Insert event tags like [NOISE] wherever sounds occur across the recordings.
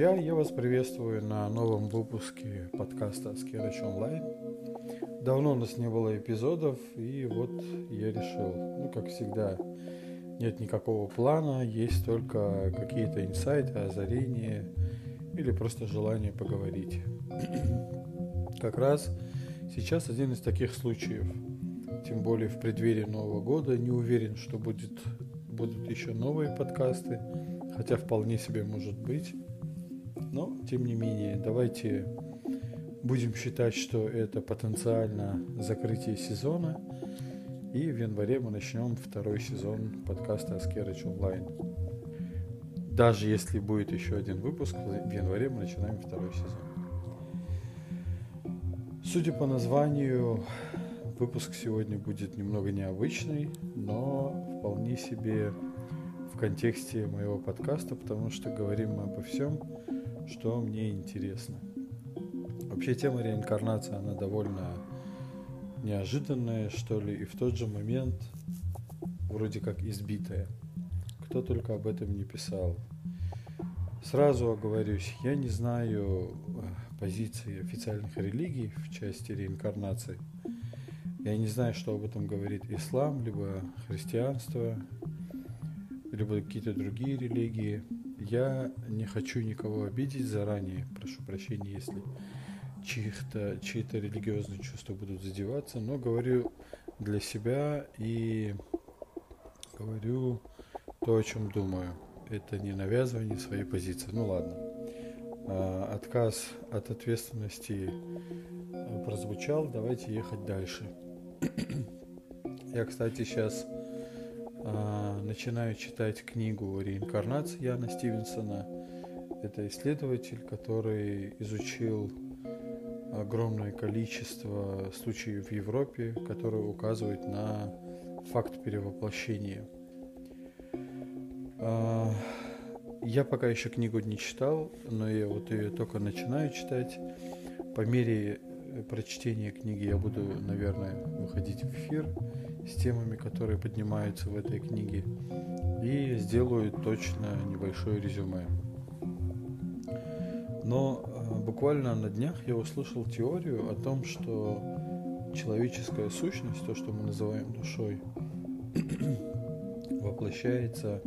друзья! Я вас приветствую на новом выпуске подкаста Скерач Онлайн. Давно у нас не было эпизодов, и вот я решил, ну, как всегда, нет никакого плана, есть только какие-то инсайты, озарения или просто желание поговорить. Как раз сейчас один из таких случаев. Тем более в преддверии Нового года. Не уверен, что будет, будут еще новые подкасты хотя вполне себе может быть. Но, тем не менее, давайте будем считать, что это потенциально закрытие сезона. И в январе мы начнем второй сезон подкаста Аскерыч онлайн. Даже если будет еще один выпуск, в январе мы начинаем второй сезон. Судя по названию, выпуск сегодня будет немного необычный, но вполне себе контексте моего подкаста, потому что говорим мы обо всем, что мне интересно. Вообще тема реинкарнации, она довольно неожиданная, что ли, и в тот же момент вроде как избитая. Кто только об этом не писал. Сразу оговорюсь, я не знаю э, позиции официальных религий в части реинкарнации. Я не знаю, что об этом говорит ислам, либо христианство, либо какие-то другие религии. Я не хочу никого обидеть заранее, прошу прощения, если чьи-то религиозные чувства будут задеваться, но говорю для себя и говорю то, о чем думаю. Это не навязывание своей позиции. Ну ладно. А, отказ от ответственности а, прозвучал, давайте ехать дальше. [CLEARS THROAT] Я, кстати, сейчас а, начинаю читать книгу «Реинкарнация» Яна Стивенсона. Это исследователь, который изучил огромное количество случаев в Европе, которые указывают на факт перевоплощения. А, я пока еще книгу не читал, но я вот ее только начинаю читать. По мере прочтения книги я буду, наверное, выходить в эфир с темами, которые поднимаются в этой книге, и сделаю точно небольшое резюме. Но э, буквально на днях я услышал теорию о том, что человеческая сущность, то, что мы называем душой, [CLEARS THROAT] воплощается,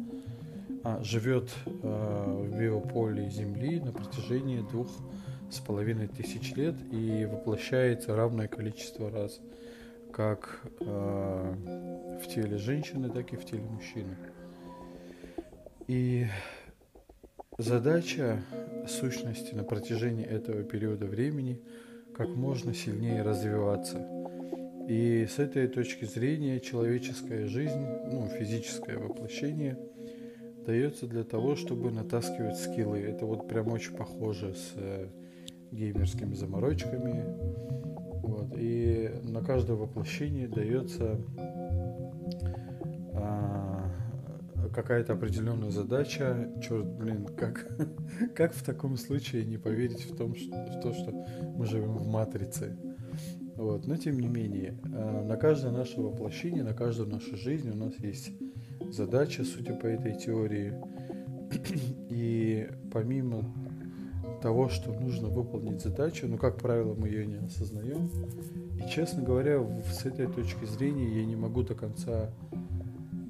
а, живет э, в биополе Земли на протяжении двух с половиной тысяч лет и воплощается равное количество раз – как э, в теле женщины, так и в теле мужчины. И задача сущности на протяжении этого периода времени как можно сильнее развиваться. И с этой точки зрения человеческая жизнь, ну, физическое воплощение, дается для того, чтобы натаскивать скиллы. Это вот прям очень похоже с э, геймерскими заморочками, вот. И на каждое воплощение дается а, какая-то определенная задача. Черт, блин, как, [LAUGHS] как в таком случае не поверить в, том, что, в то, что мы живем в матрице? Вот. Но тем не менее, а, на каждое наше воплощение, на каждую нашу жизнь у нас есть задача, судя по этой теории. [CLEARS THROAT] И помимо того, что нужно выполнить задачу, но, как правило, мы ее не осознаем. И, честно говоря, с этой точки зрения я не могу до конца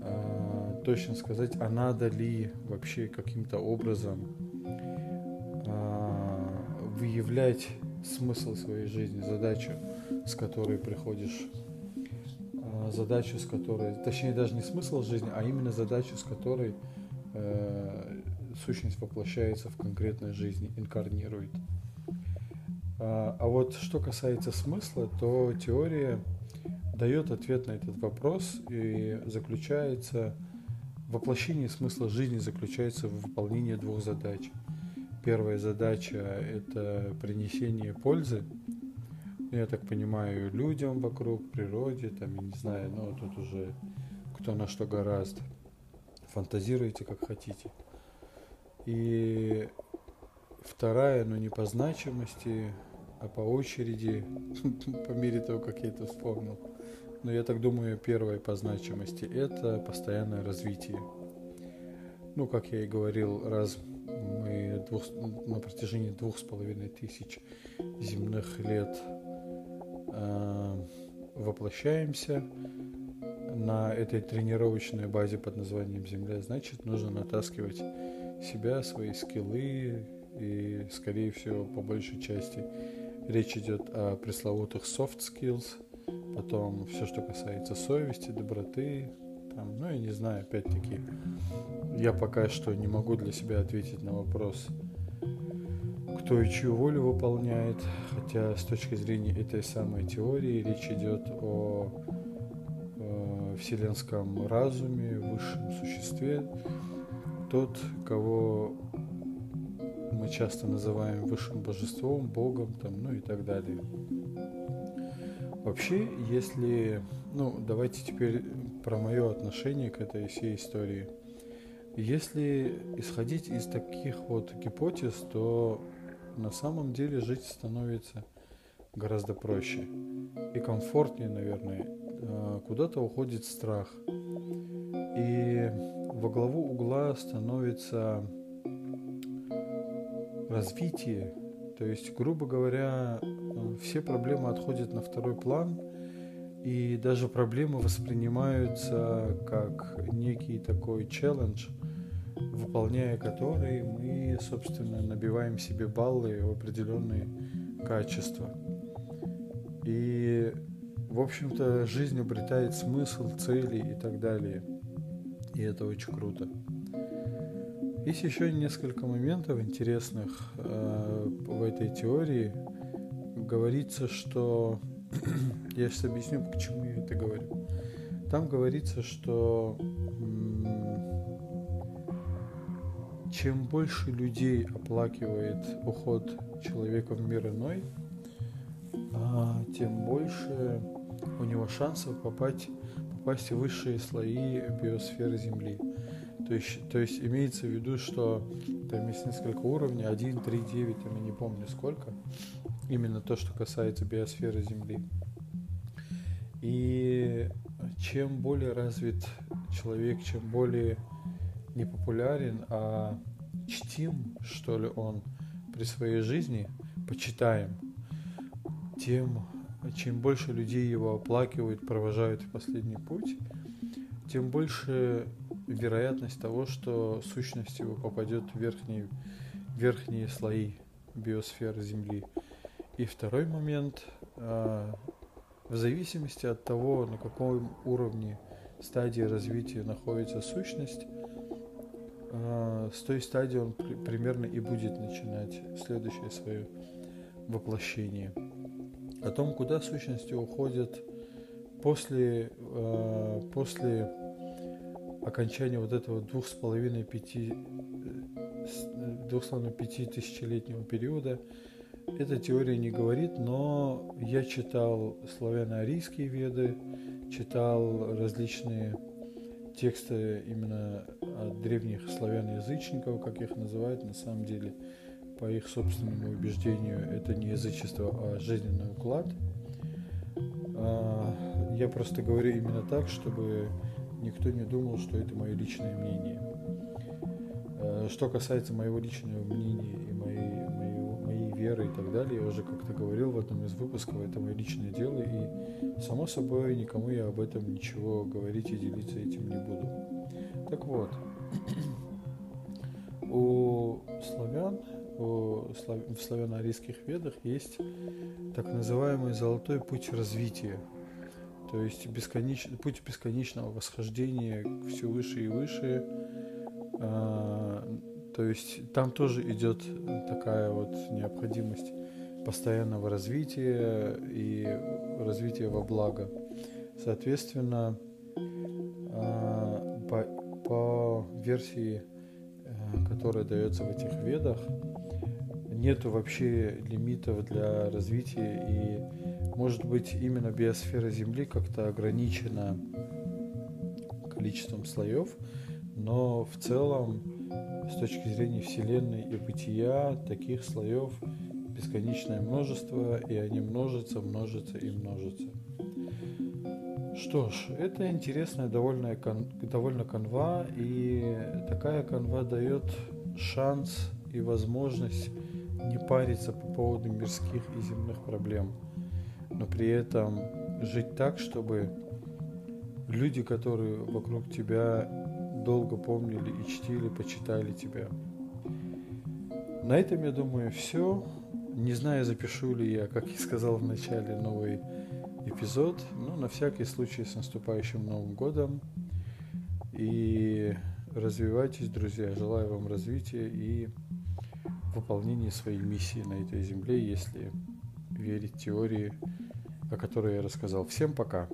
э, точно сказать, а надо ли вообще каким-то образом э, выявлять смысл своей жизни, задачу, с которой приходишь, э, задачу, с которой, точнее даже не смысл жизни, а именно задачу, с которой э, сущность воплощается в конкретной жизни, инкарнирует. А, а вот что касается смысла, то теория дает ответ на этот вопрос и заключается воплощение смысла жизни заключается в выполнении двух задач. Первая задача – это принесение пользы, ну, я так понимаю, людям вокруг, природе, там, я не знаю, но тут уже кто на что гораздо. Фантазируйте, как хотите. И вторая, но не по значимости, а по очереди, [LAUGHS] по мере того, как я это вспомнил. Но я так думаю, первая по значимости – это постоянное развитие. Ну, как я и говорил, раз мы двух, на протяжении двух с половиной тысяч земных лет э, воплощаемся на этой тренировочной базе под названием Земля, значит, нужно натаскивать себя, свои скиллы и, скорее всего, по большей части речь идет о пресловутых soft skills, потом все, что касается совести, доброты, там, ну, я не знаю, опять-таки, я пока что не могу для себя ответить на вопрос, кто и чью волю выполняет, хотя с точки зрения этой самой теории речь идет о э, вселенском разуме, высшем существе, тот, кого мы часто называем высшим божеством, богом, там, ну и так далее. Вообще, если, ну, давайте теперь про мое отношение к этой всей истории. Если исходить из таких вот гипотез, то на самом деле жить становится гораздо проще и комфортнее, наверное. А, куда-то уходит страх. И во главу угла становится развитие. То есть, грубо говоря, все проблемы отходят на второй план – и даже проблемы воспринимаются как некий такой челлендж, выполняя который мы, собственно, набиваем себе баллы в определенные качества. И, в общем-то, жизнь обретает смысл, цели и так далее. И это очень круто. Есть еще несколько моментов интересных э, в этой теории. Говорится, что [CLEARS THROAT] я сейчас объясню, почему я это говорю. Там говорится, что чем больше людей оплакивает уход человека в мир иной, а, тем больше у него шансов попасть, попасть в высшие слои биосферы Земли. То есть, то есть имеется в виду, что там есть несколько уровней, 1, 3, 9, я не помню сколько, именно то, что касается биосферы Земли. И чем более развит человек, чем более непопулярен, а чтим, что ли, он при своей жизни, почитаем, тем, чем больше людей его оплакивают, провожают в последний путь, тем больше вероятность того, что сущность его попадет в верхние, верхние слои биосферы Земли. И второй момент, а, в зависимости от того, на каком уровне стадии развития находится сущность, а, с той стадии он примерно и будет начинать следующее свое воплощение. О том, куда сущности уходят после, а, после окончания вот этого двух с половиной пяти э, двух с половиной пяти тысячелетнего периода, эта теория не говорит, но я читал славяно-арийские веды, читал различные тексты именно от древних славян-язычников, как их называют, на самом деле, по их собственному убеждению, это не язычество, а жизненный уклад. А, я просто говорю именно так, чтобы никто не думал, что это мое личное мнение. А, что касается моего личного мнения и моей веры и так далее. Я уже как-то говорил в одном из выпусков, это мое личное дело, и само собой никому я об этом ничего говорить и делиться этим не буду. Так вот, [CLEARS THROAT] у славян, в славяно-арийских ведах есть так называемый золотой путь развития, то есть бесконеч... путь бесконечного восхождения все выше и выше, а, то есть там тоже идет такая вот необходимость постоянного развития и развития во благо. Соответственно, а, по, по версии, э, которая дается в этих ведах, нету вообще лимитов для развития и может быть именно биосфера Земли как-то ограничена количеством слоев, но в целом с точки зрения Вселенной и бытия таких слоев бесконечное множество, и они множатся, множатся и множатся. Что ж, это интересная довольно, довольно канва, и такая канва дает шанс и возможность не париться по поводу мирских и земных проблем, но при этом жить так, чтобы люди, которые вокруг тебя долго помнили и чтили, почитали тебя. На этом, я думаю, все. Не знаю, запишу ли я, как я сказал в начале, новый эпизод. Но на всякий случай с наступающим Новым годом. И развивайтесь, друзья. Желаю вам развития и выполнения своей миссии на этой земле, если верить теории, о которой я рассказал. Всем пока!